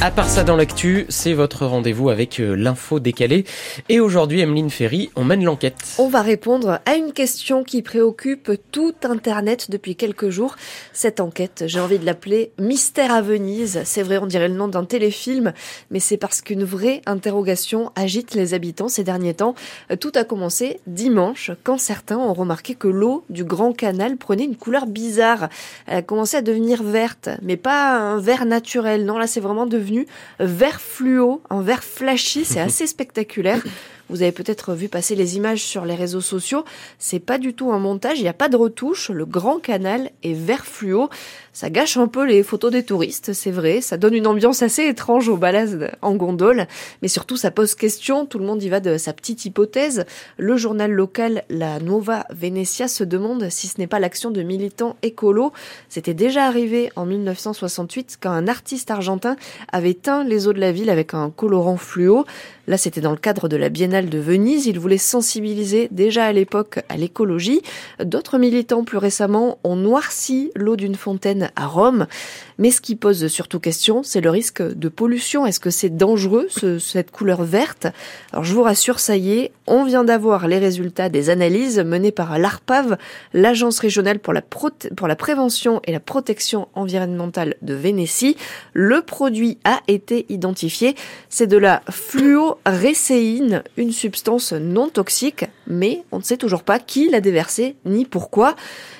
À part ça dans l'actu, c'est votre rendez-vous avec euh, l'info décalée. Et aujourd'hui, Emeline Ferry, on mène l'enquête. On va répondre à une question qui préoccupe tout Internet depuis quelques jours. Cette enquête, j'ai envie de l'appeler Mystère à Venise. C'est vrai, on dirait le nom d'un téléfilm, mais c'est parce qu'une vraie interrogation agite les habitants ces derniers temps. Tout a commencé dimanche, quand certains ont remarqué que l'eau du Grand Canal prenait une couleur bizarre. Elle a commencé à devenir verte, mais pas un vert naturel. Non, là, c'est vraiment devenu vert fluo, un vert flashy, c'est assez spectaculaire. Vous avez peut-être vu passer les images sur les réseaux sociaux. C'est pas du tout un montage, il n'y a pas de retouche. Le grand canal est vert fluo. Ça gâche un peu les photos des touristes, c'est vrai. Ça donne une ambiance assez étrange aux balades en gondole. Mais surtout, ça pose question. Tout le monde y va de sa petite hypothèse. Le journal local, la Nova Venezia, se demande si ce n'est pas l'action de militants écolos. C'était déjà arrivé en 1968 quand un artiste argentin avait teint les eaux de la ville avec un colorant fluo. Là, c'était dans le cadre de la Biennale de Venise. Il voulait sensibiliser déjà à l'époque à l'écologie. D'autres militants plus récemment ont noirci l'eau d'une fontaine à Rome. Mais ce qui pose surtout question, c'est le risque de pollution. Est-ce que c'est dangereux, cette couleur verte? Alors je vous rassure, ça y est, on vient d'avoir les résultats des analyses menées par l'ARPAV, l'Agence régionale pour la, pour la prévention et la protection environnementale de Vénétie. Le produit a été identifié. C'est de la fluo récéine, une substance non toxique, mais on ne sait toujours pas qui l'a déversée ni pourquoi.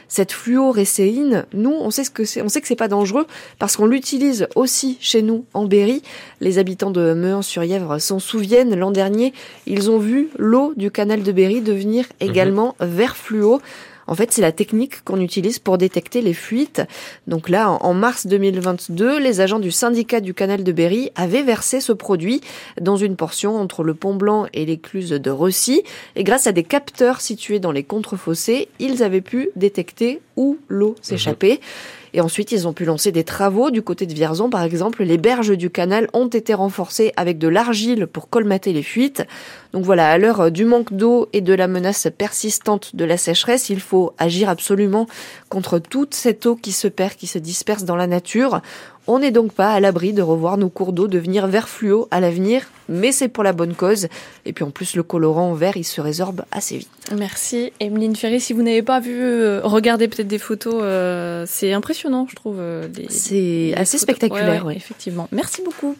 Cette fluorécéine, nous, on sait ce que c'est, on sait que c'est pas dangereux parce qu'on l'utilise aussi chez nous en Berry. Les habitants de Mehun-sur-Yèvre s'en souviennent. L'an dernier, ils ont vu l'eau du canal de Berry devenir également vert fluo. En fait, c'est la technique qu'on utilise pour détecter les fuites. Donc là, en mars 2022, les agents du syndicat du canal de Berry avaient versé ce produit dans une portion entre le Pont Blanc et l'écluse de Ressy. Et grâce à des capteurs situés dans les contrefossés, ils avaient pu détecter où l'eau s'échappait. Et ensuite, ils ont pu lancer des travaux du côté de Vierzon, par exemple. Les berges du canal ont été renforcées avec de l'argile pour colmater les fuites. Donc voilà, à l'heure du manque d'eau et de la menace persistante de la sécheresse, il faut agir absolument contre toute cette eau qui se perd, qui se disperse dans la nature. On n'est donc pas à l'abri de revoir nos cours d'eau devenir vert fluo à l'avenir, mais c'est pour la bonne cause. Et puis en plus, le colorant vert, il se résorbe assez vite. Merci, Emeline Ferry. Si vous n'avez pas vu, euh, regardez peut-être des photos. Euh, c'est impressionnant, je trouve. Euh, c'est assez spectaculaire, Effectivement. Merci beaucoup.